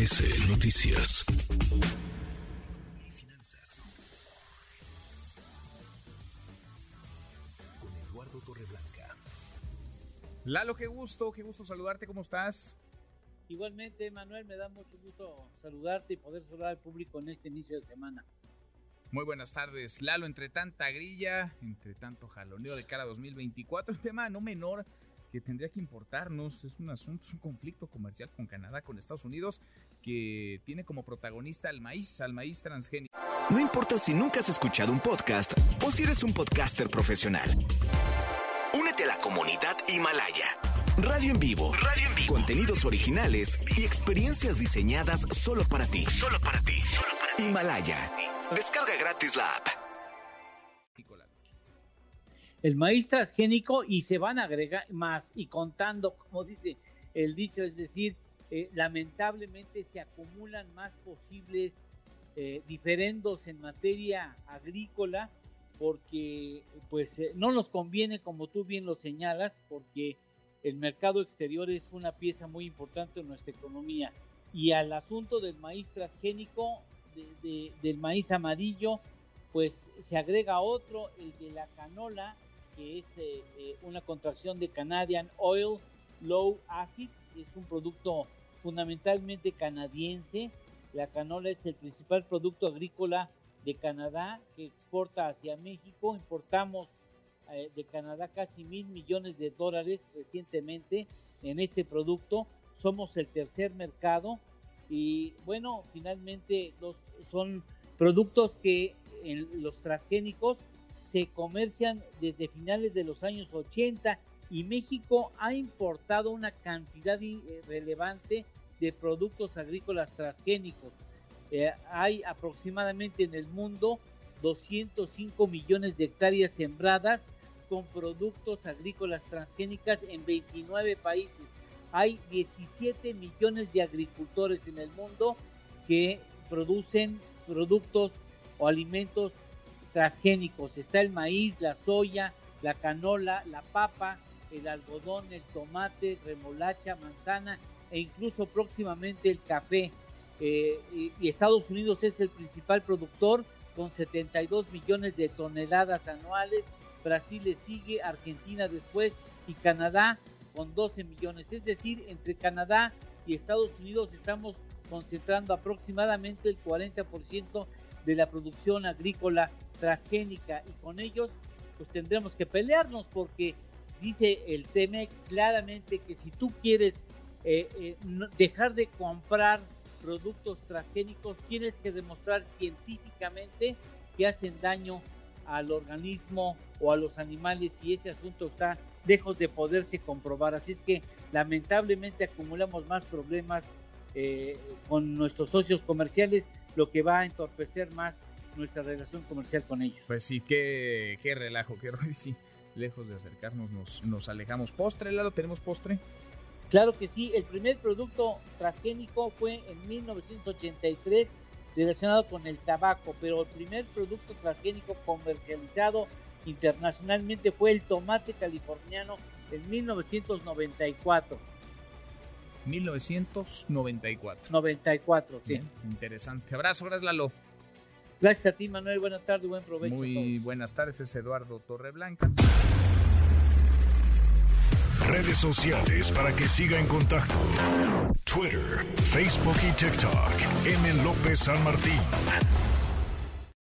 MBS Noticias. Con Eduardo Torreblanca. Lalo, qué gusto, qué gusto saludarte, ¿cómo estás? Igualmente, Manuel, me da mucho gusto saludarte y poder saludar al público en este inicio de semana. Muy buenas tardes, Lalo. Entre tanta grilla, entre tanto jaloneo de cara a 2024, el tema no menor que tendría que importarnos es un asunto, es un conflicto comercial con Canadá, con Estados Unidos, que tiene como protagonista al maíz, al maíz transgénico. No importa si nunca has escuchado un podcast o si eres un podcaster profesional. Únete a la comunidad Himalaya. Radio en vivo. Radio en vivo. Contenidos originales y experiencias diseñadas solo para ti. Solo para ti. Himalaya. Descarga gratis la app. El maíz transgénico y se van a agregar más. Y contando, como dice el dicho, es decir, eh, lamentablemente se acumulan más posibles eh, diferendos en materia agrícola porque pues eh, no nos conviene como tú bien lo señalas porque el mercado exterior es una pieza muy importante en nuestra economía. Y al asunto del maíz transgénico del maíz amarillo pues se agrega otro el de la canola que es eh, eh, una contracción de Canadian Oil Low Acid, es un producto fundamentalmente canadiense. La canola es el principal producto agrícola de Canadá que exporta hacia México. Importamos eh, de Canadá casi mil millones de dólares recientemente en este producto. Somos el tercer mercado y bueno, finalmente son productos que los transgénicos se comercian desde finales de los años 80 y México ha importado una cantidad eh, relevante de productos agrícolas transgénicos. Eh, hay aproximadamente en el mundo 205 millones de hectáreas sembradas con productos agrícolas transgénicas en 29 países. Hay 17 millones de agricultores en el mundo que producen productos o alimentos transgénicos. Está el maíz, la soya, la canola, la papa, el algodón, el tomate, remolacha, manzana e incluso próximamente el café. Eh, y, Estados Unidos es el principal productor con 72 millones de toneladas anuales. Brasil le sigue, Argentina después y Canadá con 12 millones. Es decir, entre Canadá y Estados Unidos estamos concentrando aproximadamente el 40% de la producción agrícola transgénica y con ellos pues tendremos que pelearnos porque dice el TEMEC claramente que si tú quieres eh, eh, dejar de comprar productos transgénicos tienes que demostrar científicamente que hacen daño al organismo o a los animales y ese asunto está lejos de poderse comprobar. Así es que lamentablemente acumulamos más problemas eh, con nuestros socios comerciales, lo que va a entorpecer más nuestra relación comercial con ellos. Pues sí, qué, qué relajo, qué rollo, sí. Lejos de acercarnos, nos, nos alejamos. ¿Postre, Lalo? ¿Tenemos postre? Claro que sí, el primer producto transgénico fue en 1983 relacionado con el tabaco, pero el primer producto transgénico comercializado internacionalmente fue el tomate californiano en 1994. 1994. 94, sí. interesante. Abrazo, gracias Lalo. Gracias a ti, Manuel. Buenas tardes, buen provecho. Muy buenas tardes, es Eduardo Torreblanca. Redes sociales para que siga en contacto: Twitter, Facebook y TikTok. M. López San Martín.